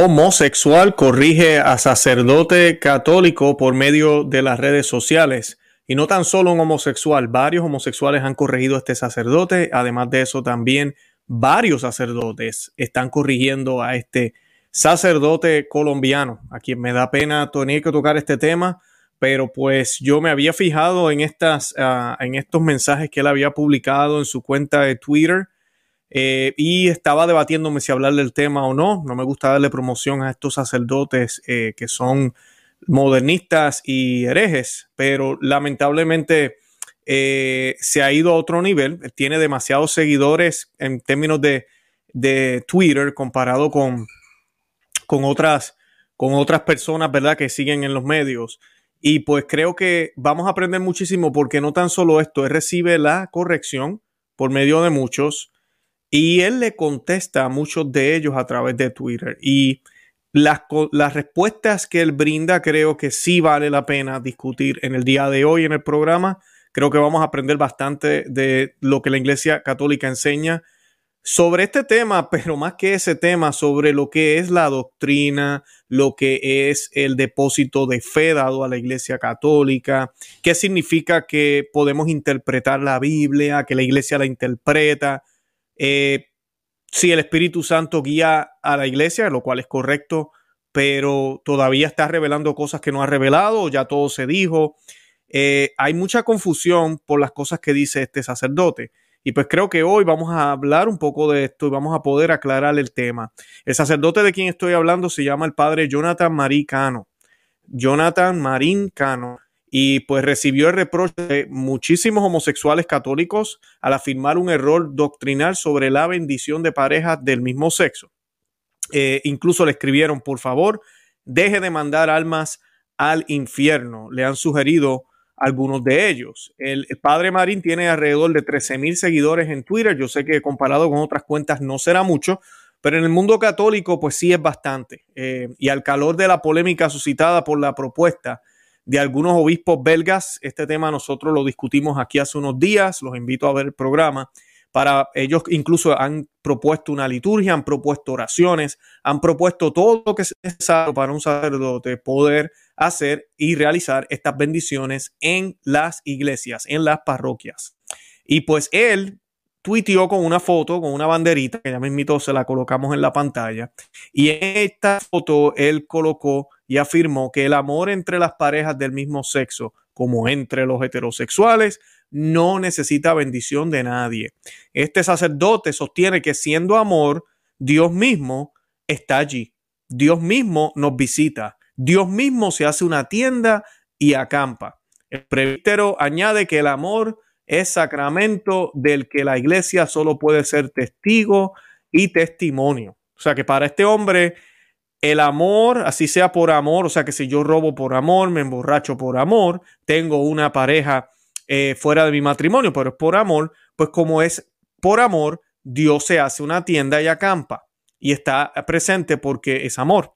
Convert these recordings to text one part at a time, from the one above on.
Homosexual corrige a sacerdote católico por medio de las redes sociales. Y no tan solo un homosexual, varios homosexuales han corregido a este sacerdote. Además de eso, también varios sacerdotes están corrigiendo a este sacerdote colombiano, a quien me da pena tener que tocar este tema, pero pues yo me había fijado en, estas, uh, en estos mensajes que él había publicado en su cuenta de Twitter eh, y estaba debatiéndome si hablar del tema o no. No me gusta darle promoción a estos sacerdotes eh, que son modernistas y herejes, pero lamentablemente eh, se ha ido a otro nivel. Tiene demasiados seguidores en términos de, de Twitter comparado con, con, otras, con otras personas, ¿verdad? Que siguen en los medios. Y pues creo que vamos a aprender muchísimo porque no tan solo esto, él recibe la corrección por medio de muchos y él le contesta a muchos de ellos a través de Twitter. Y las, las, respuestas que él brinda creo que sí vale la pena discutir en el día de hoy en el programa. Creo que vamos a aprender bastante de lo que la Iglesia Católica enseña sobre este tema, pero más que ese tema, sobre lo que es la doctrina, lo que es el depósito de fe dado a la Iglesia Católica, qué significa que podemos interpretar la Biblia, que la Iglesia la interpreta, eh, si el Espíritu Santo guía a la iglesia, lo cual es correcto, pero todavía está revelando cosas que no ha revelado, ya todo se dijo. Eh, hay mucha confusión por las cosas que dice este sacerdote. Y pues creo que hoy vamos a hablar un poco de esto y vamos a poder aclarar el tema. El sacerdote de quien estoy hablando se llama el padre Jonathan Marín Cano. Jonathan Marín Cano y pues recibió el reproche de muchísimos homosexuales católicos al afirmar un error doctrinal sobre la bendición de parejas del mismo sexo. Eh, incluso le escribieron, por favor, deje de mandar almas al infierno. Le han sugerido algunos de ellos. El, padre Marín tiene alrededor de 13 mil seguidores en Twitter. Yo sé que comparado con otras cuentas no será mucho, pero en el mundo católico pues sí es bastante. Eh, y al calor de la polémica suscitada por la propuesta de algunos obispos belgas. Este tema nosotros lo discutimos aquí hace unos días, los invito a ver el programa. Para ellos incluso han propuesto una liturgia, han propuesto oraciones, han propuesto todo lo que es necesario para un sacerdote poder hacer y realizar estas bendiciones en las iglesias, en las parroquias. Y pues él tuiteó con una foto, con una banderita, que ya mismito se la colocamos en la pantalla. Y en esta foto él colocó y afirmó que el amor entre las parejas del mismo sexo, como entre los heterosexuales, no necesita bendición de nadie. Este sacerdote sostiene que siendo amor, Dios mismo está allí. Dios mismo nos visita. Dios mismo se hace una tienda y acampa. El presbítero añade que el amor es sacramento del que la iglesia solo puede ser testigo y testimonio. O sea que para este hombre el amor, así sea por amor, o sea que si yo robo por amor, me emborracho por amor, tengo una pareja eh, fuera de mi matrimonio, pero es por amor, pues como es por amor, Dios se hace una tienda y acampa y está presente porque es amor.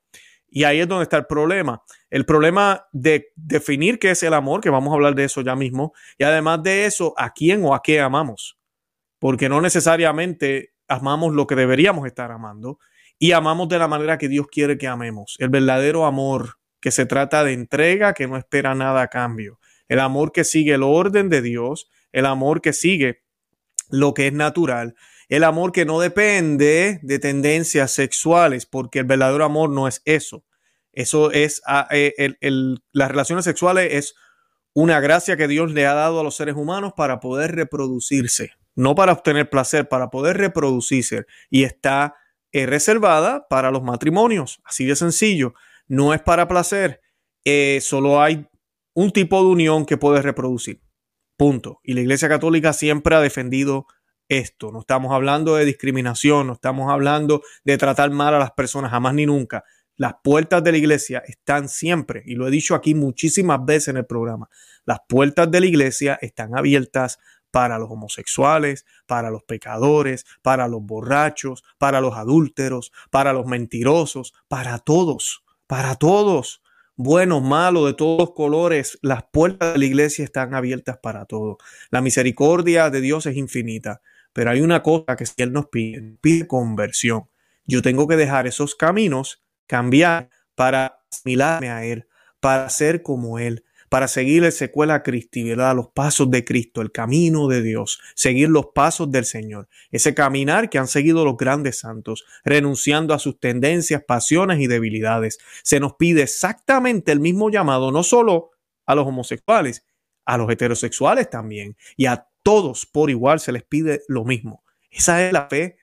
Y ahí es donde está el problema. El problema de definir qué es el amor, que vamos a hablar de eso ya mismo, y además de eso, a quién o a qué amamos. Porque no necesariamente amamos lo que deberíamos estar amando y amamos de la manera que Dios quiere que amemos. El verdadero amor que se trata de entrega, que no espera nada a cambio. El amor que sigue el orden de Dios, el amor que sigue lo que es natural, el amor que no depende de tendencias sexuales, porque el verdadero amor no es eso. Eso es, ah, eh, las relaciones sexuales es una gracia que Dios le ha dado a los seres humanos para poder reproducirse, no para obtener placer, para poder reproducirse. Y está es reservada para los matrimonios, así de sencillo. No es para placer, eh, solo hay un tipo de unión que puede reproducir. Punto. Y la Iglesia Católica siempre ha defendido esto. No estamos hablando de discriminación, no estamos hablando de tratar mal a las personas, jamás ni nunca. Las puertas de la iglesia están siempre, y lo he dicho aquí muchísimas veces en el programa, las puertas de la iglesia están abiertas para los homosexuales, para los pecadores, para los borrachos, para los adúlteros, para los mentirosos, para todos, para todos, buenos, malos, de todos los colores, las puertas de la iglesia están abiertas para todos. La misericordia de Dios es infinita, pero hay una cosa que si Él nos pide, pide conversión. Yo tengo que dejar esos caminos cambiar para asimilarme a Él, para ser como Él, para seguir el secuela Cristi, ¿verdad? Los pasos de Cristo, el camino de Dios, seguir los pasos del Señor, ese caminar que han seguido los grandes santos, renunciando a sus tendencias, pasiones y debilidades. Se nos pide exactamente el mismo llamado, no solo a los homosexuales, a los heterosexuales también, y a todos por igual se les pide lo mismo. Esa es la fe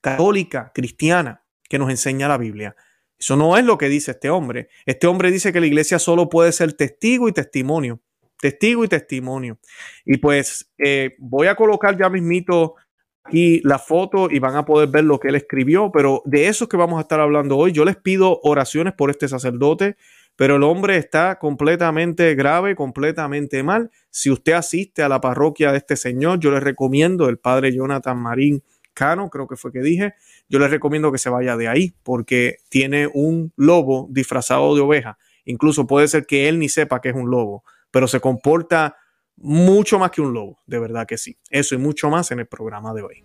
católica, cristiana, que nos enseña la Biblia. Eso no es lo que dice este hombre. Este hombre dice que la iglesia solo puede ser testigo y testimonio. Testigo y testimonio. Y pues eh, voy a colocar ya mismito aquí la foto y van a poder ver lo que él escribió, pero de eso es que vamos a estar hablando hoy. Yo les pido oraciones por este sacerdote, pero el hombre está completamente grave, completamente mal. Si usted asiste a la parroquia de este señor, yo le recomiendo el padre Jonathan Marín Cano, creo que fue que dije, yo les recomiendo que se vaya de ahí porque tiene un lobo disfrazado de oveja. Incluso puede ser que él ni sepa que es un lobo, pero se comporta mucho más que un lobo, de verdad que sí. Eso y mucho más en el programa de hoy.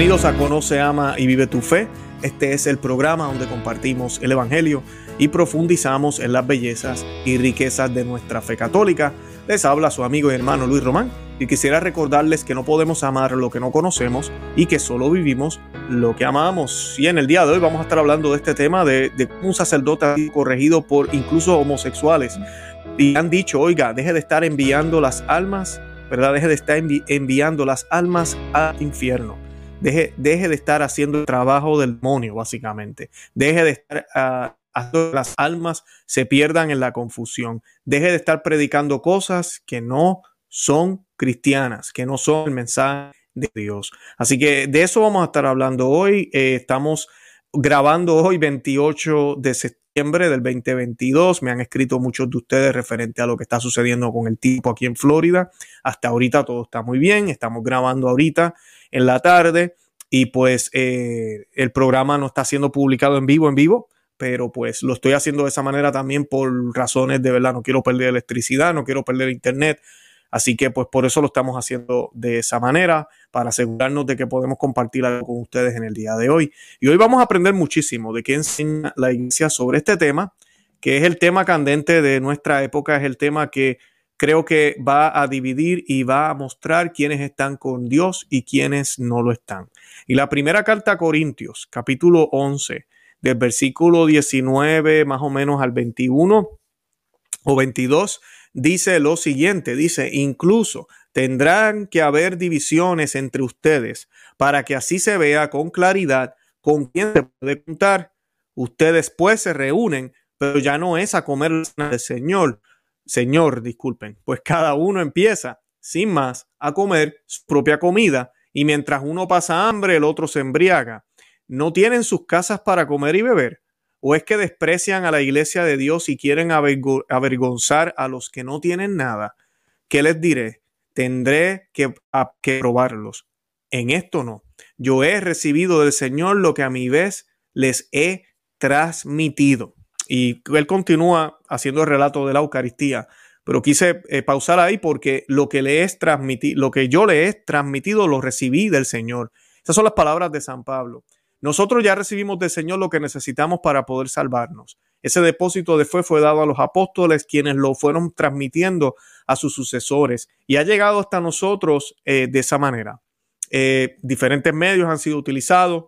Bienvenidos a Conoce, Ama y Vive tu Fe. Este es el programa donde compartimos el Evangelio y profundizamos en las bellezas y riquezas de nuestra fe católica. Les habla su amigo y hermano Luis Román y quisiera recordarles que no podemos amar lo que no conocemos y que solo vivimos lo que amamos. Y en el día de hoy vamos a estar hablando de este tema de, un sacerdote corregido por incluso homosexuales. Y han dicho, oiga, deje de estar enviando las almas, ¿verdad? Deje de estar enviando las almas al infierno. Deje, de estar haciendo el trabajo del demonio, básicamente. Deje de estar uh, haciendo que las almas se pierdan en la confusión. Deje de estar predicando cosas que no son cristianas, que no son el mensaje de Dios. Así que de eso vamos a estar hablando hoy. Eh, estamos grabando hoy 28 de septiembre del 2022. Me han escrito muchos de ustedes referente a lo que está sucediendo con el tipo aquí en Florida. Hasta ahorita todo está muy bien. Estamos grabando ahorita en la tarde y pues eh, el programa no está siendo publicado en vivo, en vivo, pero pues lo estoy haciendo de esa manera también por razones de verdad, no quiero perder electricidad, no quiero perder internet, así que pues por eso lo estamos haciendo de esa manera, para asegurarnos de que podemos compartir algo con ustedes en el día de hoy. Y hoy vamos a aprender muchísimo de qué enseña la iglesia sobre este tema, que es el tema candente de nuestra época, es el tema que creo que va a dividir y va a mostrar quiénes están con Dios y quiénes no lo están. Y la primera carta a Corintios, capítulo 11, del versículo 19 más o menos al 21 o 22, dice lo siguiente, dice, incluso tendrán que haber divisiones entre ustedes para que así se vea con claridad con quién se puede contar. Ustedes pues se reúnen, pero ya no es a comer del Señor, Señor, disculpen, pues cada uno empieza, sin más, a comer su propia comida y mientras uno pasa hambre, el otro se embriaga. ¿No tienen sus casas para comer y beber? ¿O es que desprecian a la iglesia de Dios y quieren avergonzar a los que no tienen nada? ¿Qué les diré? Tendré que, probarlos. En esto no. Yo he recibido del Señor lo que a mi vez les he transmitido. Y él continúa haciendo el relato de la Eucaristía. Pero quise eh, pausar ahí porque lo que le lo que yo le he transmitido, lo recibí del Señor. Esas son las palabras de San Pablo. Nosotros ya recibimos del Señor lo que necesitamos para poder salvarnos. Ese depósito de fe fue dado a los apóstoles, quienes lo fueron transmitiendo a sus sucesores y ha llegado hasta nosotros eh, de esa manera. Eh, diferentes medios han sido utilizados,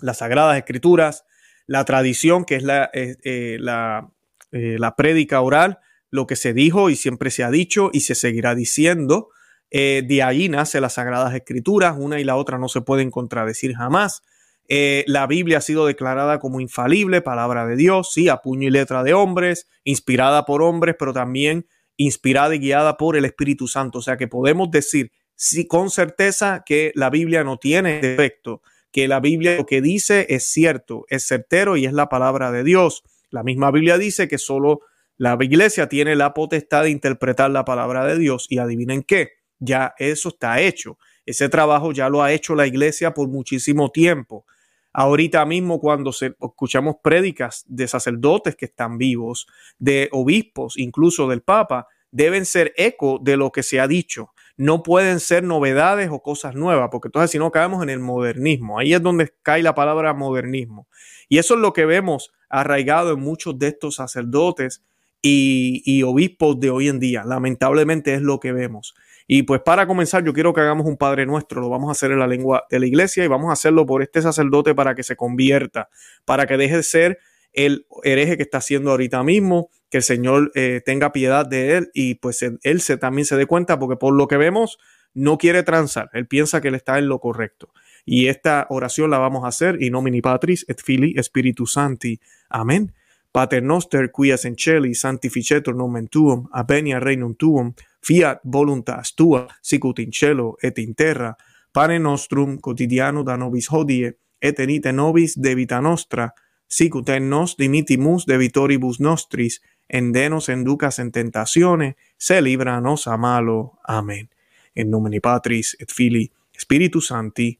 las sagradas escrituras, la tradición, que es la, eh, la, la prédica oral, lo que se dijo y siempre se ha dicho y se seguirá diciendo. de ahí nace las Sagradas Escrituras, una y la otra no se pueden contradecir jamás. La Biblia ha sido declarada como infalible, palabra de Dios, sí, a puño y letra de hombres, inspirada por hombres, pero también inspirada y guiada por el Espíritu Santo. O sea que podemos decir sí, con certeza que la Biblia no tiene defecto que la Biblia lo que dice es cierto, es certero y es la palabra de Dios. La misma Biblia dice que solo la iglesia tiene la potestad de interpretar la palabra de Dios y adivinen qué, ya eso está hecho. Ese trabajo ya lo ha hecho la iglesia por muchísimo tiempo. Ahorita mismo cuando escuchamos prédicas de sacerdotes que están vivos, de obispos, incluso del Papa, deben ser eco de lo que se ha dicho. No pueden ser novedades o cosas nuevas, porque entonces si no caemos en el modernismo. Ahí es donde cae la palabra modernismo. Y eso es lo que vemos arraigado en muchos de estos sacerdotes y, y obispos de hoy en día. Lamentablemente es lo que vemos. Y pues para comenzar, yo quiero que hagamos un Padre Nuestro, lo vamos a hacer en la lengua de la iglesia y vamos a hacerlo por este sacerdote para que se convierta, para que deje de ser el hereje que está haciendo ahorita mismo, que el Señor eh, tenga piedad de él y pues él se, también se dé cuenta porque por lo que vemos no quiere transar, él piensa que él está en lo correcto. Y esta oración la vamos a hacer in nomini Patris et Filii Spiritus Santi. Amén. Pater noster quias en celi sanctificetur nomen tuum, avenia regnum tuum, fiat voluntas tua, sicut in cielo et in terra, pane nostrum quotidiano da nobis hodie, et enite nobis debita nostra, sicut en nos dimitimus debitoribus nostris, endenos enducas en tentazione, se libranos a malo. Amén. En nomine Patris et Filii Spiritus Santi.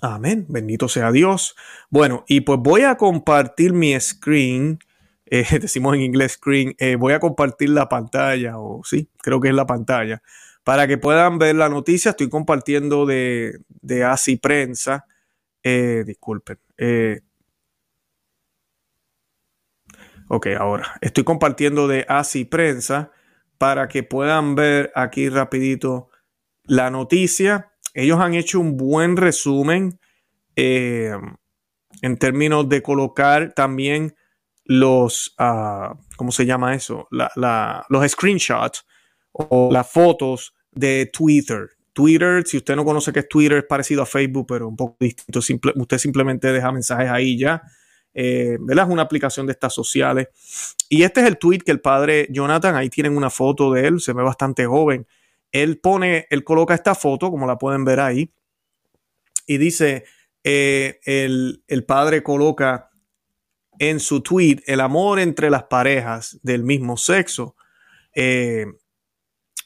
Amén. Bendito sea Dios. Bueno, y pues voy a compartir mi screen. Eh, decimos en inglés screen. Eh, voy a compartir la pantalla, o sí, creo que es la pantalla, para que puedan ver la noticia. Estoy compartiendo de, de ASI Prensa. Eh, disculpen. ok, ahora. Estoy compartiendo de ASI Prensa para que puedan ver aquí rapidito la noticia ellos han hecho un buen resumen en términos de colocar también los, uh, ¿cómo se llama eso? los screenshots o las fotos de Twitter. Twitter, si usted no conoce qué es Twitter, es parecido a Facebook, pero un poco distinto. usted simplemente deja mensajes ahí ya. Eh, ¿verdad? Es una aplicación de estas sociales. Y este es el tweet que el padre Jonathan, ahí tienen una foto de él, se ve bastante joven él pone, él coloca esta foto, como la pueden ver ahí, y dice, eh, el, padre coloca en su tweet el amor entre las parejas del mismo sexo, eh,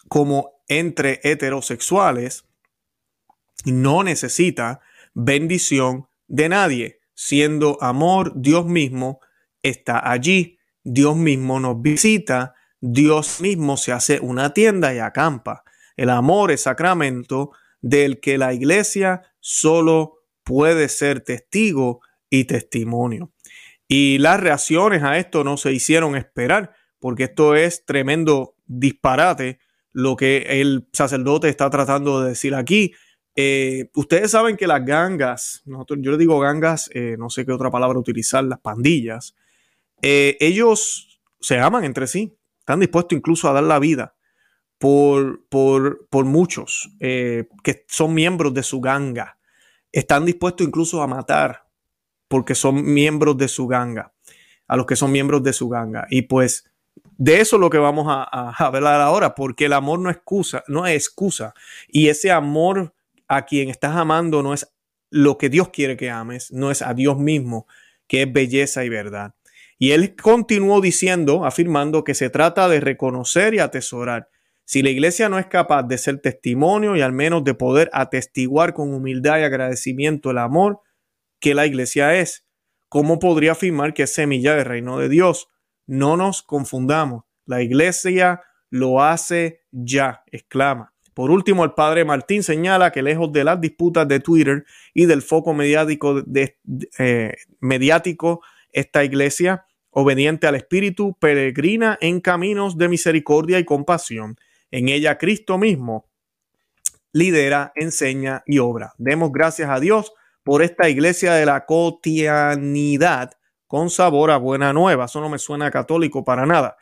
como entre heterosexuales, no necesita bendición de nadie, siendo amor Dios mismo está allí, Dios mismo nos visita, Dios mismo se hace una tienda y acampa. El amor es sacramento del que la iglesia solo puede ser testigo y testimonio. Y las reacciones a esto no se hicieron esperar, porque esto es tremendo disparate lo que el sacerdote está tratando de decir aquí. Eh, ustedes saben que las gangas, yo le digo gangas, eh, no sé qué otra palabra utilizar, las pandillas, eh, ellos se aman entre sí, están dispuestos incluso a dar la vida por, por, muchos eh, que son miembros de su ganga. Están dispuestos incluso a matar porque son miembros de su ganga, a los que son miembros de su ganga. Y pues de eso es lo que vamos a, hablar ahora, porque el amor no, excusa, no es excusa. Y ese amor a quien estás amando no es lo que Dios quiere que ames, no es a Dios mismo, que es belleza y verdad. Y él continuó diciendo, afirmando que se trata de reconocer y atesorar si la iglesia no es capaz de ser testimonio y al menos de poder atestiguar con humildad y agradecimiento el amor que la iglesia es, ¿cómo podría afirmar que es semilla del reino de Dios? No nos confundamos. La iglesia lo hace ya, exclama. Por último, el padre Martín señala que lejos de las disputas de Twitter y del foco mediático, de, eh, mediático esta iglesia, obediente al Espíritu, peregrina en caminos de misericordia y compasión en ella Cristo mismo lidera, enseña y obra. Demos gracias a Dios por esta iglesia de la cotidianidad con sabor a buena nueva. Eso no me suena católico para nada.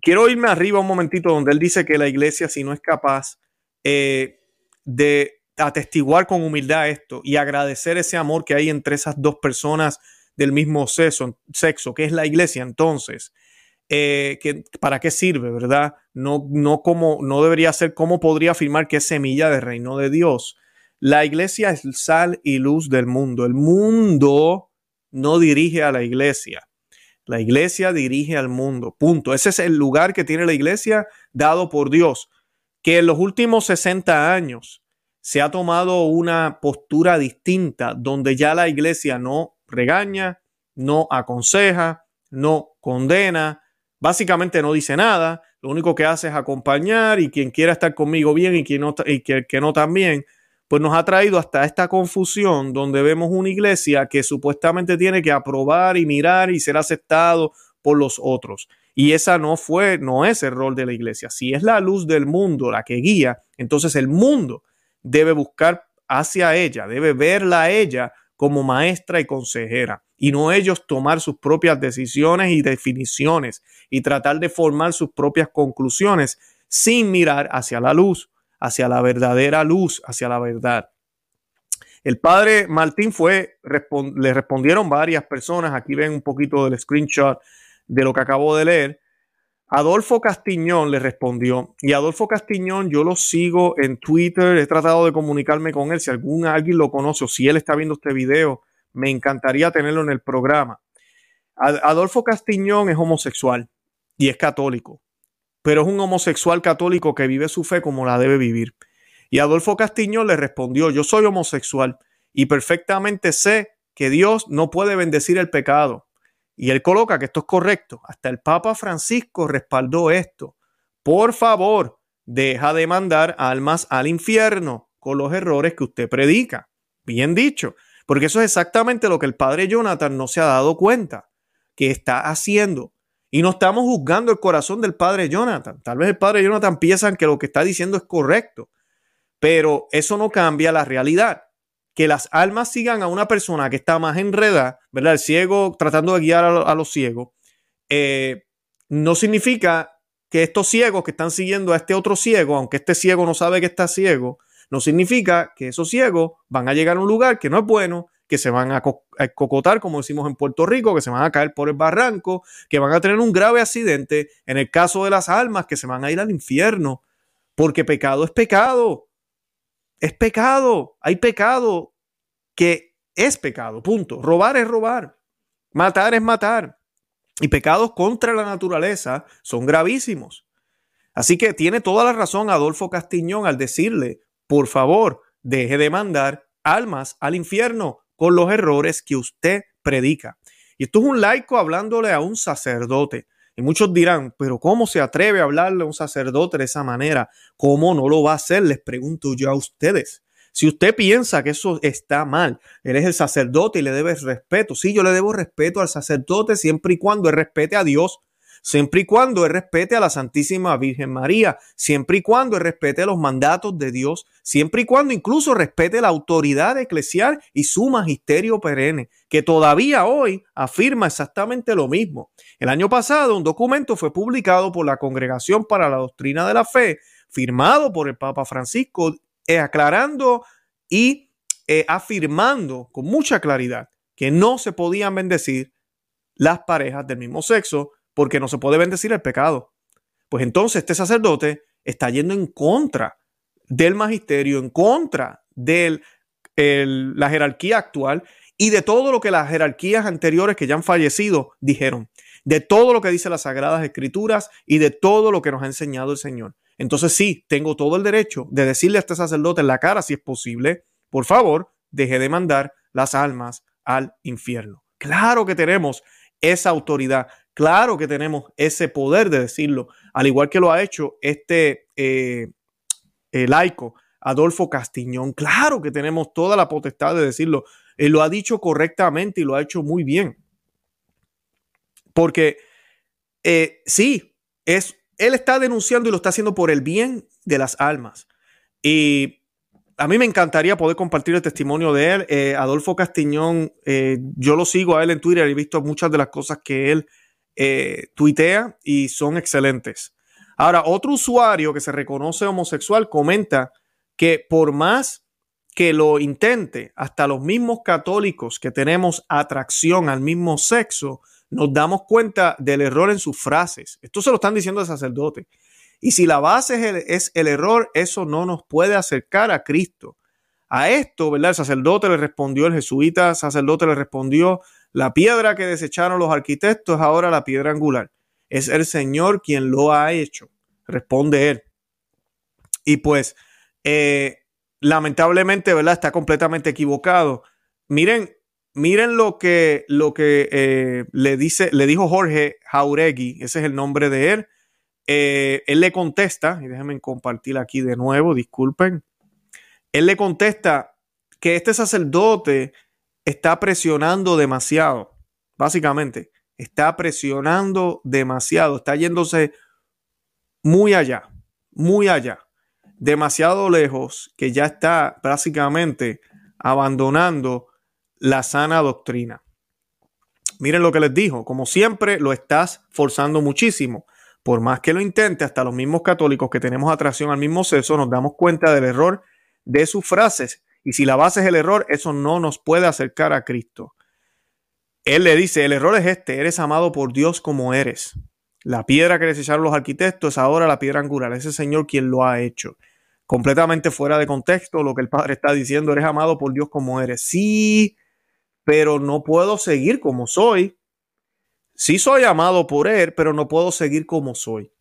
Quiero irme arriba un momentito donde él dice que la iglesia, si no es capaz eh, de atestiguar con humildad esto y agradecer ese amor que hay entre esas dos personas del mismo sexo, sexo que es la iglesia, entonces eh, ¿para qué sirve, verdad? No, no, como, no debería ser cómo podría afirmar que es semilla del reino de Dios. La iglesia es sal y luz del mundo. El mundo no dirige a la iglesia. La iglesia dirige al mundo. Punto. Ese es el lugar que tiene la iglesia dado por Dios. Que en los últimos 60 años se ha tomado una postura distinta donde ya la iglesia no regaña, no aconseja, no condena, básicamente no dice nada, lo único que hace es acompañar y quien quiera estar conmigo bien y quien no, y que, que no también, pues nos ha traído hasta esta confusión donde vemos una iglesia que supuestamente tiene que aprobar y mirar y ser aceptado por los otros. Y esa no fue, no es el rol de la iglesia. Si es la luz del mundo la que guía, entonces el mundo debe buscar hacia ella, debe verla a ella como maestra y consejera y no ellos tomar sus propias decisiones y definiciones y tratar de formar sus propias conclusiones sin mirar hacia la luz, hacia la verdadera luz, hacia la verdad. El padre Martín fue, le respondieron varias personas, aquí ven un poquito del screenshot de lo que acabo de leer, Adolfo Castiñón le respondió y Adolfo Castiñón yo lo sigo en Twitter, he tratado de comunicarme con él, si algún alguien lo conoce o si él está viendo este video, me encantaría tenerlo en el programa. Adolfo Castiñón es homosexual y es católico, pero es un homosexual católico que vive su fe como la debe vivir. Y Adolfo Castiñón le respondió, yo soy homosexual y perfectamente sé que Dios no puede bendecir el pecado y él coloca que esto es correcto. Hasta el Papa Francisco respaldó esto. Por favor, deja de mandar almas al infierno con los errores que usted predica. Bien dicho, porque eso es exactamente lo que el padre Jonathan no se ha dado cuenta que está haciendo. Y no estamos juzgando el corazón del padre Jonathan. Tal vez el padre Jonathan piensa que lo que está diciendo es correcto, pero eso no cambia la realidad que las almas sigan a una persona que está más enredada, ¿verdad? El ciego tratando de guiar a, los ciegos, eh, no significa que estos ciegos que están siguiendo a este otro ciego, aunque este ciego no sabe que está ciego, no significa que esos ciegos van a llegar a un lugar que no es bueno, que se van a, cocotar, como decimos en Puerto Rico, que se van a caer por el barranco, que van a tener un grave accidente, en el caso de las almas, que se van a ir al infierno, porque pecado es pecado es pecado. Hay pecado que es pecado, punto. Robar es robar. Matar es matar. Y pecados contra la naturaleza son gravísimos. Así que tiene toda la razón Adolfo Castiñón al decirle, por favor, deje de mandar almas al infierno con los errores que usted predica. Y esto es un laico hablándole a un sacerdote. Y muchos dirán, pero ¿cómo se atreve a hablarle a un sacerdote de esa manera? ¿Cómo no lo va a hacer? Les pregunto yo a ustedes. Si usted piensa que eso está mal, él es el sacerdote y le debe respeto. Sí, yo le debo respeto al sacerdote siempre y cuando él respete a Dios siempre y cuando él respete a la Santísima Virgen María, siempre y cuando él respete los mandatos de Dios, siempre y cuando incluso respete la autoridad eclesial y su magisterio perenne, que todavía hoy afirma exactamente lo mismo. El año pasado un documento fue publicado por la Congregación para la Doctrina de la Fe, firmado por el Papa Francisco, eh, aclarando y eh, afirmando con mucha claridad que no se podían bendecir las parejas del mismo sexo porque no se puede bendecir el pecado. Pues entonces este sacerdote está yendo en contra del magisterio, en contra de la jerarquía actual y de todo lo que las jerarquías anteriores que ya han fallecido dijeron, de todo lo que dice las Sagradas Escrituras y de todo lo que nos ha enseñado el Señor. Entonces sí, tengo todo el derecho de decirle a este sacerdote en la cara, si es posible, por favor, deje de mandar las almas al infierno. Claro que tenemos esa autoridad. Claro que tenemos ese poder de decirlo, al igual que lo ha hecho este eh, laico Adolfo Castiñón. Claro que tenemos toda la potestad de decirlo. Él lo ha dicho correctamente y lo ha hecho muy bien. Porque eh, sí, es, él está denunciando y lo está haciendo por el bien de las almas. Y a mí me encantaría poder compartir el testimonio de él. Eh, Adolfo Castiñón, yo lo sigo a él en Twitter, he visto muchas de las cosas que él eh, tuitea y son excelentes. Ahora, otro usuario que se reconoce homosexual comenta que por más que lo intente, hasta los mismos católicos que tenemos atracción al mismo sexo, nos damos cuenta del error en sus frases. Esto se lo están diciendo el sacerdote. Y si la base es el, es el, error, eso no nos puede acercar a Cristo. A esto, ¿verdad? El sacerdote le respondió, el jesuita sacerdote le respondió, la piedra que desecharon los arquitectos es ahora la piedra angular. Es el Señor quien lo ha hecho, responde él. Y pues, eh, lamentablemente, ¿verdad? Está completamente equivocado. Miren, miren lo que, lo que eh, le, dice, le dijo Jorge Jauregui, ese es el nombre de él. Eh, él le contesta, y déjenme compartir aquí de nuevo, disculpen. Él le contesta que este sacerdote está presionando demasiado, básicamente, está presionando demasiado, está yéndose muy allá, muy allá, demasiado lejos, que ya está básicamente abandonando la sana doctrina. Miren lo que les dijo, como siempre lo estás forzando muchísimo. Por más que lo intente, hasta los mismos católicos que tenemos atracción al mismo sexo nos damos cuenta del error de sus frases. Y si la base es el error, eso no nos puede acercar a Cristo. Él le dice, el error es este, eres amado por Dios como eres. La piedra que desecharon los arquitectos es ahora la piedra angular, ese Señor quien lo ha hecho. Completamente fuera de contexto lo que el Padre está diciendo, eres amado por Dios como eres. Sí, pero no puedo seguir como soy. Sí soy amado por Él, pero no puedo seguir como soy.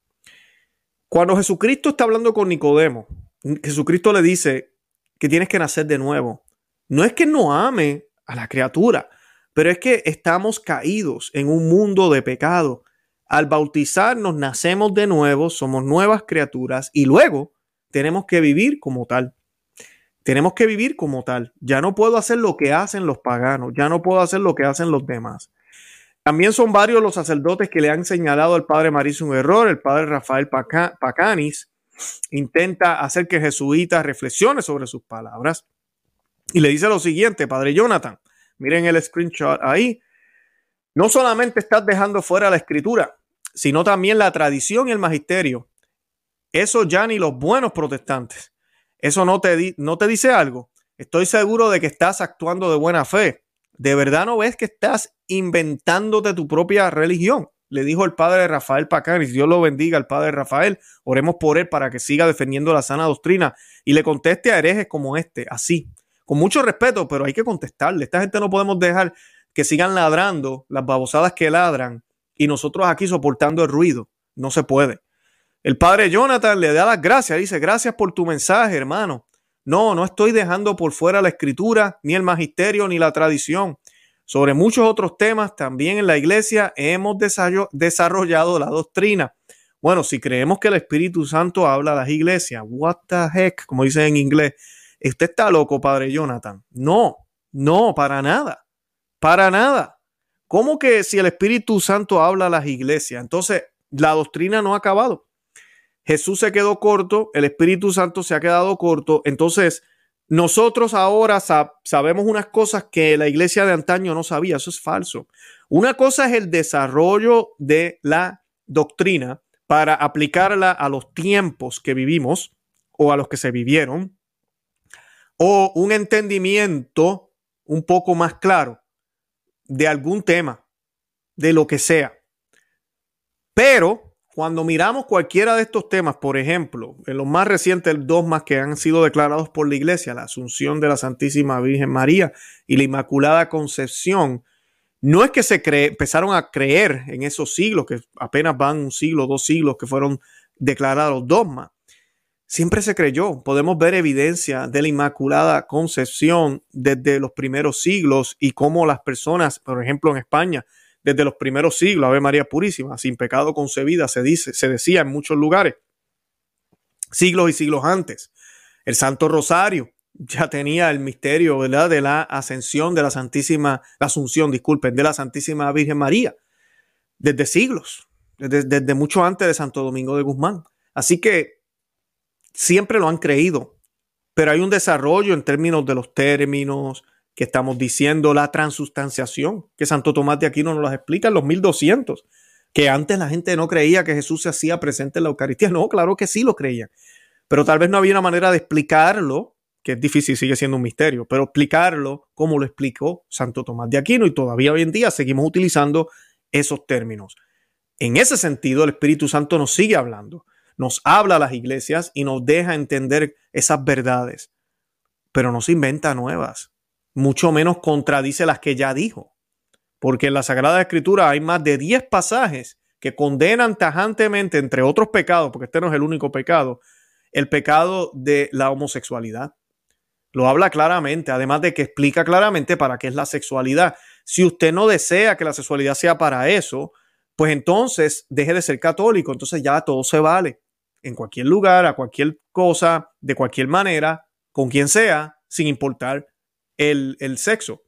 Cuando Jesucristo está hablando con Nicodemo, Jesucristo le dice que tienes que nacer de nuevo. No es que no ame a la criatura, pero es que estamos caídos en un mundo de pecado. Al bautizarnos nacemos de nuevo, somos nuevas criaturas y luego tenemos que vivir como tal. Tenemos que vivir como tal. Ya no puedo hacer lo que hacen los paganos, ya no puedo hacer lo que hacen los demás. También son varios los sacerdotes que le han señalado al padre Mariso un error. El padre Rafael Pacanis intenta hacer que jesuita reflexione sobre sus palabras y le dice lo siguiente, padre Jonathan, miren el screenshot ahí, no solamente estás dejando fuera la escritura, sino también la tradición y el magisterio. Eso ya ni los buenos protestantes ¿Eso no te, no te dice algo? Estoy seguro de que estás actuando de buena fe. ¿De verdad no ves que estás inventándote tu propia religión? Le dijo el padre Rafael Pacanis. Dios lo bendiga al padre Rafael. Oremos por él para que siga defendiendo la sana doctrina y le conteste a herejes como este, así. Con mucho respeto, pero hay que contestarle. Esta gente no podemos dejar que sigan ladrando las babosadas que ladran y nosotros aquí soportando el ruido. No se puede. El padre Jonathan le da las gracias, dice, gracias por tu mensaje, hermano. No, no estoy dejando por fuera la escritura, ni el magisterio, ni la tradición. Sobre muchos otros temas, también en la iglesia hemos desarrollado la doctrina. Bueno, si creemos que el Espíritu Santo habla a las iglesias, what the heck, como dicen en inglés, usted está loco, padre Jonathan. No, no, para nada, para nada. ¿Cómo que si el Espíritu Santo habla a las iglesias? Entonces, la doctrina no ha acabado. Jesús se quedó corto, el Espíritu Santo se ha quedado corto, entonces nosotros ahora sabemos unas cosas que la iglesia de antaño no sabía, eso es falso. Una cosa es el desarrollo de la doctrina para aplicarla a los tiempos que vivimos o a los que se vivieron, o un entendimiento un poco más claro de algún tema, de lo que sea. Pero cuando miramos cualquiera de estos temas, por ejemplo, en los más recientes dos más que han sido declarados por la Iglesia, la Asunción de la Santísima Virgen María y la Inmaculada Concepción, no es que se empezaron a creer en esos siglos, que apenas van un siglo, dos siglos que fueron declarados dogmas. Siempre se creyó. Podemos ver evidencia de la Inmaculada Concepción desde los primeros siglos y cómo las personas, por ejemplo, en España, desde los primeros siglos, Ave María Purísima, sin pecado concebida, se dice, se decía en muchos lugares, siglos y siglos antes. El Santo Rosario ya tenía el misterio. De la ascensión de la Santísima, Asunción, disculpen, de la Santísima Virgen María, desde siglos, desde mucho antes de Santo Domingo de Guzmán. Así que siempre lo han creído, pero hay un desarrollo en términos de los términos, que estamos diciendo la transustanciación, que Santo Tomás de Aquino nos las explica en los 1200, que antes la gente no creía que Jesús se hacía presente en la Eucaristía. No, claro que sí lo creían, pero tal vez no había una manera de explicarlo, que es difícil, sigue siendo un misterio, pero explicarlo como lo explicó Santo Tomás de Aquino y todavía hoy en día seguimos utilizando esos términos. En ese sentido, el Espíritu Santo nos sigue hablando, nos habla a las iglesias y nos deja entender esas verdades, pero no se inventa nuevas mucho menos contradice las que ya dijo. Porque en la Sagrada Escritura hay más de 10 pasajes que condenan tajantemente, entre otros pecados, porque este no es el único pecado, el pecado de la homosexualidad. Lo habla claramente, además de que explica claramente para qué es la sexualidad. Si usted no desea que la sexualidad sea para eso, pues entonces deje de ser católico, entonces ya todo se vale. En cualquier lugar, a cualquier cosa, de cualquier manera, con quien sea, sin importar el, sexo.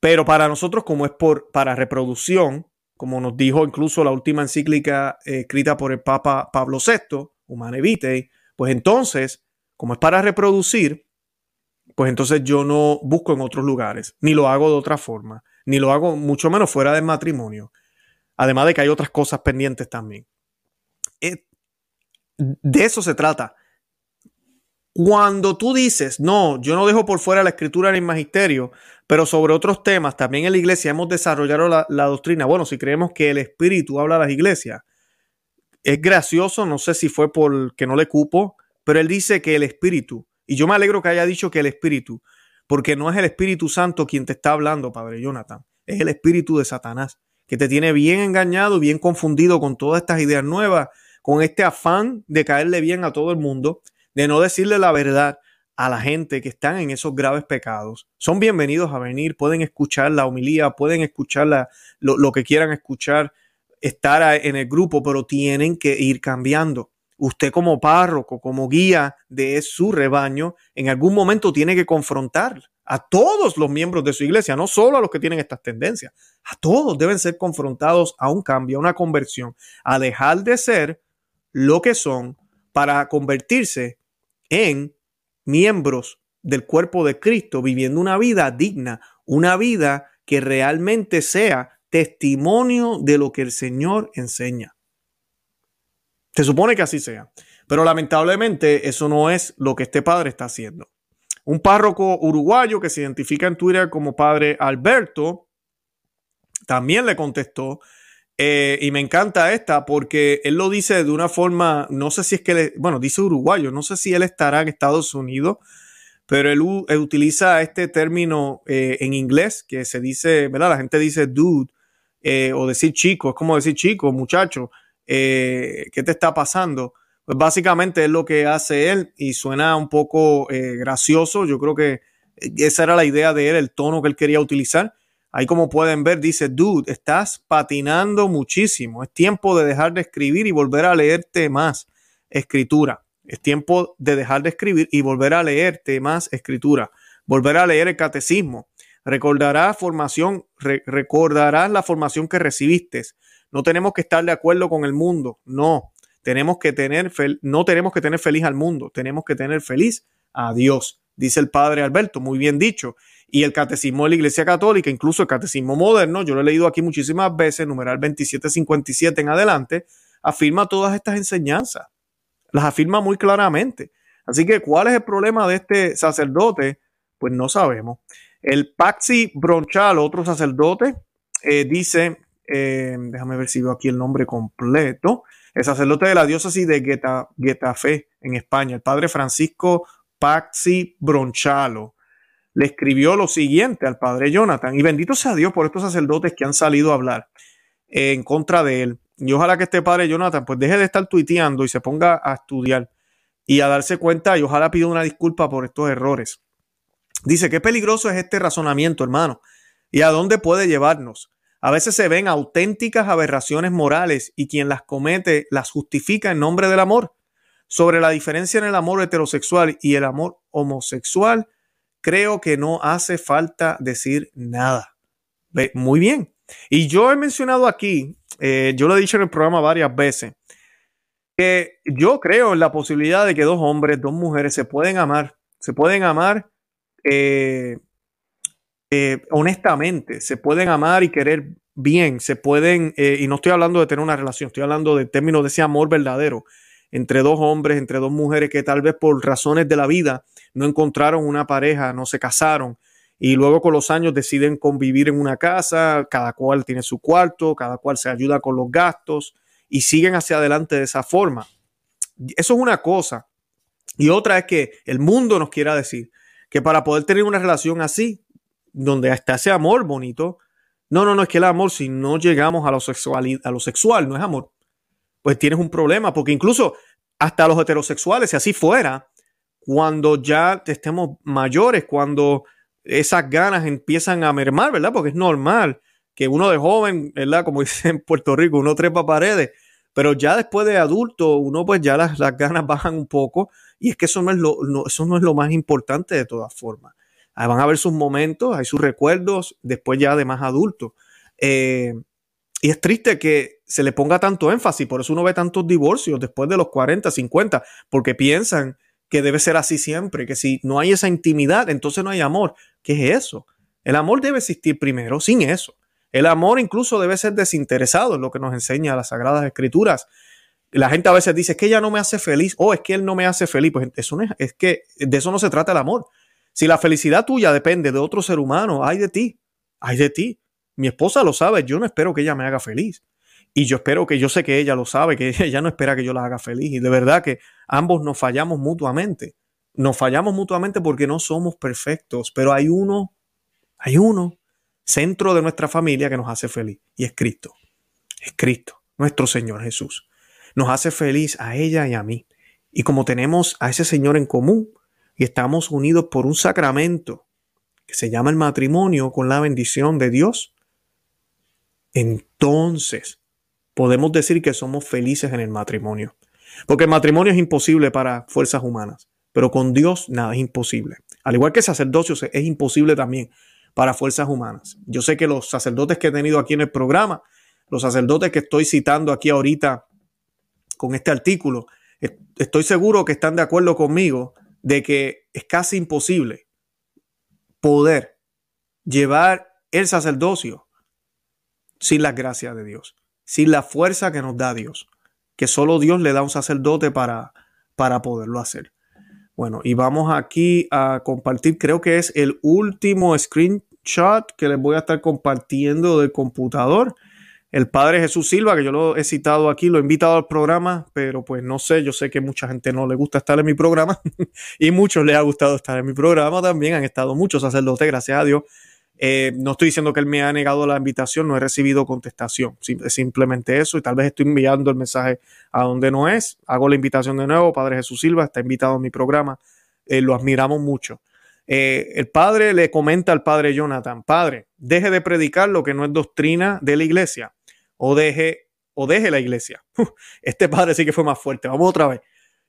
Pero para nosotros, como es por, para reproducción, como nos dijo incluso la última encíclica eh, escrita por el Papa Pablo VI, Humane Vitae, pues entonces, como es para reproducir, pues entonces yo no busco en otros lugares, ni lo hago de otra forma, ni lo hago mucho menos fuera del matrimonio. Además de que hay otras cosas pendientes también. Eh, de eso se trata. Cuando tú dices, no, yo no dejo por fuera la escritura ni el magisterio, pero sobre otros temas, también en la iglesia hemos desarrollado la, la doctrina. Bueno, si creemos que el Espíritu habla a las iglesias, es gracioso, no sé si fue porque no le cupo, pero él dice que el Espíritu, y yo me alegro que haya dicho que el Espíritu, porque no es el Espíritu Santo quien te está hablando, Padre Jonathan, es el Espíritu de Satanás, que te tiene bien engañado, bien confundido con todas estas ideas nuevas, con este afán de caerle bien a todo el mundo de no decirle la verdad a la gente que están en esos graves pecados. Son bienvenidos a venir, pueden escuchar la homilía, pueden escuchar lo, que quieran escuchar, estar en el grupo, pero tienen que ir cambiando. Usted como párroco, como guía de su rebaño, en algún momento tiene que confrontar a todos los miembros de su iglesia, no solo a los que tienen estas tendencias, a todos deben ser confrontados a un cambio, a una conversión, a dejar de ser lo que son para convertirse en miembros del cuerpo de Cristo, viviendo una vida digna, una vida que realmente sea testimonio de lo que el Señor enseña. Se supone que así sea, pero lamentablemente eso no es lo que este padre está haciendo. Un párroco uruguayo que se identifica en Twitter como padre Alberto también le contestó eh, y me encanta esta porque él lo dice de una forma, no sé si es que, le, bueno, dice uruguayo, no sé si él estará en Estados Unidos, pero él, utiliza este término eh, en inglés que se dice, ¿verdad? La gente dice dude eh, o decir chico, es como decir chico, muchacho, ¿qué te está pasando? Pues básicamente es lo que hace él y suena un poco gracioso, yo creo que esa era la idea de él, el tono que él quería utilizar Ahí como pueden ver, dice, dude, estás patinando muchísimo. Es tiempo de dejar de escribir y volver a leerte más escritura. Es tiempo de dejar de escribir y volver a leerte más escritura. Volver a leer el catecismo. Recordarás formación, recordarás la formación que recibiste. No tenemos que estar de acuerdo con el mundo. No. Tenemos que tener, no tenemos que tener feliz al mundo. Tenemos que tener feliz a Dios. Dice el padre Alberto, muy bien dicho y el catecismo de la Iglesia Católica, incluso el catecismo moderno, yo lo he leído aquí muchísimas veces, numeral 2757 en adelante, afirma todas estas enseñanzas, las afirma muy claramente. Así que, ¿cuál es el problema de este sacerdote? Pues no sabemos. El Paxi Bronchal, otro sacerdote, eh, dice, eh, déjame ver si veo aquí el nombre completo, el sacerdote de la diócesis de Getafe en España, el padre Francisco Paxi Bronchalo le escribió lo siguiente al padre Jonathan. Y bendito sea Dios por estos sacerdotes que han salido a hablar en contra de él. Y ojalá que este padre Jonathan pues deje de estar tuiteando y se ponga a estudiar y a darse cuenta y ojalá pida una disculpa por estos errores. Dice, qué peligroso es este razonamiento, hermano, y a dónde puede llevarnos. A veces se ven auténticas aberraciones morales y quien las comete las justifica en nombre del amor. Sobre la diferencia en el amor heterosexual y el amor homosexual, creo que no hace falta decir nada. Muy bien. Y yo he mencionado aquí, eh, yo lo he dicho en el programa varias veces, que yo creo en la posibilidad de que dos hombres, dos mujeres se pueden amar, se pueden amar eh, eh, honestamente, se pueden amar y querer bien, se pueden, y no estoy hablando de tener una relación, estoy hablando de términos de ese amor verdadero entre dos hombres, entre dos mujeres que tal vez por razones de la vida no encontraron una pareja, no se casaron y luego con los años deciden convivir en una casa, cada cual tiene su cuarto, cada cual se ayuda con los gastos y siguen hacia adelante de esa forma. Eso es una cosa. Y otra es que el mundo nos quiera decir que para poder tener una relación así, donde está ese amor bonito, no, no, no es que el amor, si no llegamos a lo, sexual, a lo sexual, no es amor, pues tienes un problema, porque incluso hasta los heterosexuales, si así fuera, cuando ya estemos mayores, cuando esas ganas empiezan a mermar, ¿verdad? Porque es normal que uno de joven, ¿verdad? Como dice en Puerto Rico, uno trepa paredes, pero ya después de adulto, uno pues ya las, ganas bajan un poco y es que eso no es lo, eso no es lo más importante de todas formas. van a haber sus momentos, hay sus recuerdos, después ya de más adulto. Eh, y es triste que se le ponga tanto énfasis, por eso uno ve tantos divorcios después de los 40, 50, porque piensan que debe ser así siempre, que si no hay esa intimidad, entonces no hay amor. ¿Qué es eso? El amor debe existir primero, sin eso. El amor incluso debe ser desinteresado, es lo que nos enseña las Sagradas Escrituras. La gente a veces dice, es que ella no me hace feliz, o es que él no me hace feliz. Pues eso no es, es que de eso no se trata el amor. Si la felicidad tuya depende de otro ser humano, hay de ti, hay de ti. Mi esposa lo sabe, yo no espero que ella me haga feliz. Y yo espero que yo sé que ella lo sabe, que ella no espera que yo la haga feliz. Y de verdad que ambos nos fallamos mutuamente. Nos fallamos mutuamente porque no somos perfectos, pero hay uno, hay uno, centro de nuestra familia que nos hace feliz. Y es Cristo. Es Cristo, nuestro Señor Jesús. Nos hace feliz a ella y a mí. Y como tenemos a ese Señor en común y estamos unidos por un sacramento que se llama el matrimonio con la bendición de Dios, entonces podemos decir que somos felices en el matrimonio. Porque el matrimonio es imposible para fuerzas humanas, pero con Dios nada es imposible. Al igual que sacerdocio es imposible también para fuerzas humanas. Yo sé que los sacerdotes que he tenido aquí en el programa, los sacerdotes que estoy citando aquí ahorita con este artículo, estoy seguro que están de acuerdo conmigo de que es casi imposible poder llevar el sacerdocio sin las gracias de Dios, sin la fuerza que nos da Dios, que solo Dios le da a un sacerdote para, para poderlo hacer. Bueno, y vamos aquí a compartir, creo que es el último screenshot que les voy a estar compartiendo del computador. El Padre Jesús Silva, que yo lo he citado aquí, lo he invitado al programa, pero pues no sé, yo sé que mucha gente no le gusta estar en mi programa y muchos les ha gustado estar en mi programa también, han estado muchos sacerdotes, gracias a Dios, eh, no estoy diciendo que él me ha negado la invitación, no he recibido contestación. simplemente eso y tal vez estoy enviando el mensaje a donde no es. Hago la invitación de nuevo. Padre Jesús Silva está invitado a mi programa. Eh, lo admiramos mucho. Eh, el padre le comenta al padre Jonathan, padre, deje de predicar lo que no es doctrina de la iglesia o deje, o deje la iglesia. Este padre sí que fue más fuerte. Vamos otra vez.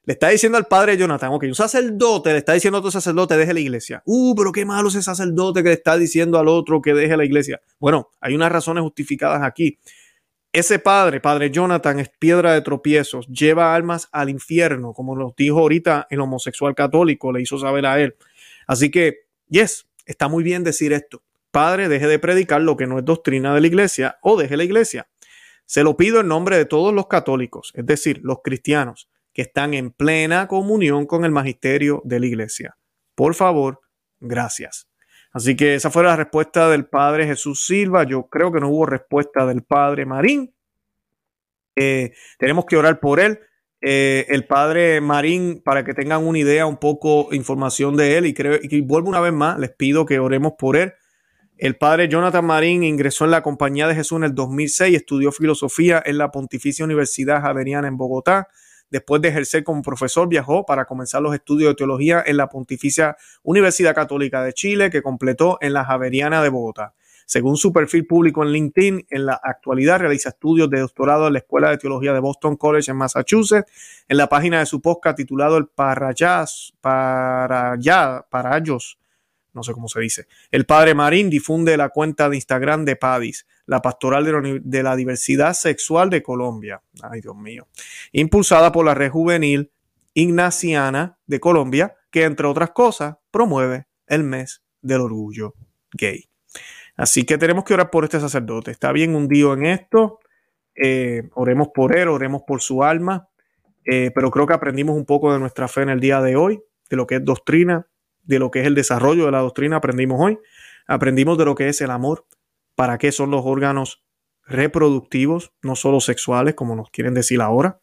Le está diciendo al padre Jonathan, ok, un sacerdote le está diciendo a otro sacerdote, deje la iglesia. Uh, pero qué malo ese sacerdote que le está diciendo al otro que deje la iglesia. Bueno, hay unas razones justificadas aquí. Ese padre, padre Jonathan, es piedra de tropiezos, lleva almas al infierno, como nos dijo ahorita el homosexual católico, le hizo saber a él. Así que, yes, está muy bien decir esto. Padre, deje de predicar lo que no es doctrina de la iglesia o deje la iglesia. Se lo pido en nombre de todos los católicos, es decir, los cristianos que están en plena comunión con el magisterio de la iglesia. Por favor, gracias. Así que esa fue la respuesta del padre Jesús Silva. Yo creo que no hubo respuesta del padre Marín. Eh, tenemos que orar por él. Eh, el padre Marín, para que tengan una idea, un poco información de él, y, creo, y vuelvo una vez más, les pido que oremos por él. El padre Jonathan Marín ingresó en la Compañía de Jesús en el 2006, estudió filosofía en la Pontificia Universidad Javeriana en Bogotá. Después de ejercer como profesor, viajó para comenzar los estudios de teología en la Pontificia Universidad Católica de Chile, que completó en la Javeriana de Bogotá. Según su perfil público en LinkedIn, en la actualidad realiza estudios de doctorado en la Escuela de Teología de Boston College en Massachusetts. En la página de su podcast titulado El Parayas, Parayá, Parayos, no sé cómo se dice. El padre Marín difunde la cuenta de Instagram de Padis, la pastoral de la, diversidad sexual de Colombia. Ay, Dios mío. Impulsada por la red juvenil ignaciana de Colombia, que entre otras cosas promueve el mes del orgullo gay. Así que tenemos que orar por este sacerdote. Está bien hundido en esto. Eh, oremos por él, oremos por su alma. Eh, pero creo que aprendimos un poco de nuestra fe en el día de hoy, de lo que es doctrina, de lo que es el desarrollo de la doctrina aprendimos hoy. Aprendimos de lo que es el amor, para qué son los órganos reproductivos, no solo sexuales, como nos quieren decir ahora.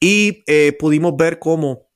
Y eh, pudimos ver cómo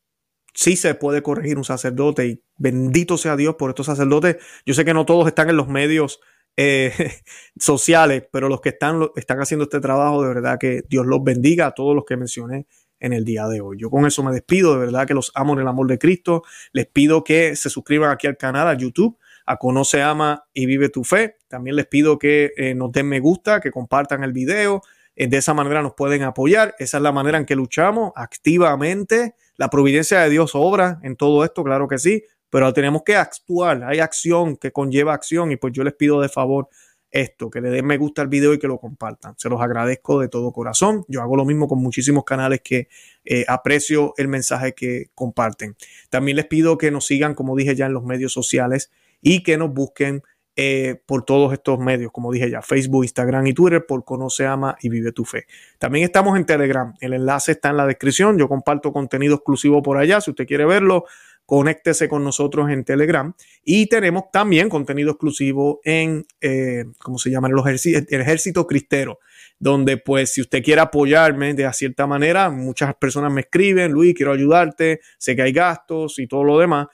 sí se puede corregir un sacerdote y bendito sea Dios por estos sacerdotes. Yo sé que no todos están en los medios eh, sociales, pero los que están, están haciendo este trabajo, de verdad que Dios los bendiga a todos los que mencioné en el día de hoy. Yo con eso me despido, de verdad que los amo en el amor de Cristo. Les pido que se suscriban aquí al canal, a YouTube, a Conoce, Ama y Vive tu Fe. También les pido que eh, nos den me gusta, que compartan el video. Eh, de esa manera nos pueden apoyar. Esa es la manera en que luchamos activamente. La providencia de Dios obra en todo esto, claro que sí, pero tenemos que actuar. Hay acción que conlleva acción y pues yo les pido de favor esto, que le den me gusta al video y que lo compartan. Se los agradezco de todo corazón. Yo hago lo mismo con muchísimos canales que eh, aprecio el mensaje que comparten. También les pido que nos sigan, como dije ya, en los medios sociales y que nos busquen eh, por todos estos medios, como dije ya, Facebook, Instagram y Twitter, por Conoce, Ama y Vive tu Fe. También estamos en Telegram. El enlace está en la descripción. Yo comparto contenido exclusivo por allá. Si usted quiere verlo, conéctese con nosotros en Telegram. Y tenemos también contenido exclusivo en, eh, ¿cómo se llama? El ejército, el ejército Cristero, donde pues si usted quiere apoyarme de cierta manera, muchas personas me escriben, Luis, quiero ayudarte, sé que hay gastos y todo lo demás,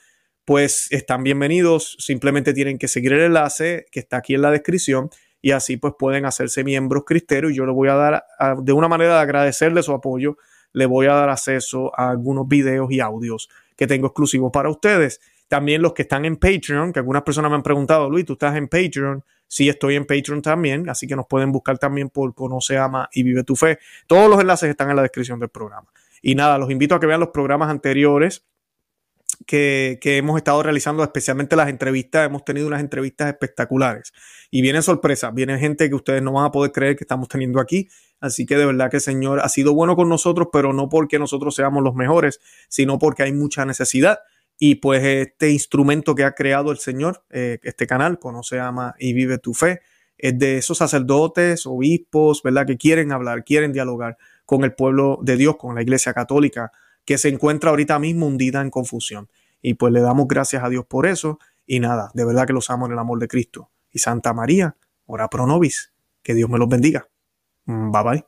pues están bienvenidos. Simplemente tienen que seguir el enlace que está aquí en la descripción y así pues pueden hacerse miembros cristeros y yo les voy a dar de una manera de agradecerle su apoyo, le voy a dar acceso a algunos videos y audios que tengo exclusivos para ustedes. También los que están en Patreon, que algunas personas me han preguntado, Luis, ¿tú estás en Patreon? Sí, estoy en Patreon también, así que nos pueden buscar también por Conoce, Ama y Vive tu Fe. Todos los enlaces están en la descripción del programa. Y nada, los invito a que vean los programas anteriores que, que, hemos estado realizando, especialmente las entrevistas. Hemos tenido unas entrevistas espectaculares. Y vienen sorpresas, vienen gente que ustedes no van a poder creer que estamos teniendo aquí. Así que de verdad que Señor ha sido bueno con nosotros, pero no porque nosotros seamos los mejores, sino porque hay mucha necesidad. Y pues este instrumento que ha creado el Señor, eh, este canal, Conoce, Ama y Vive tu Fe, es de esos sacerdotes, obispos, ¿verdad? Que quieren hablar, quieren dialogar con el pueblo de Dios, con la Iglesia Católica, que se encuentra ahorita mismo hundida en confusión. Y pues le damos gracias a Dios por eso. Y nada, de verdad que los amo en el amor de Cristo. Y Santa María, ora pro nobis. Que Dios me los bendiga. Bye bye.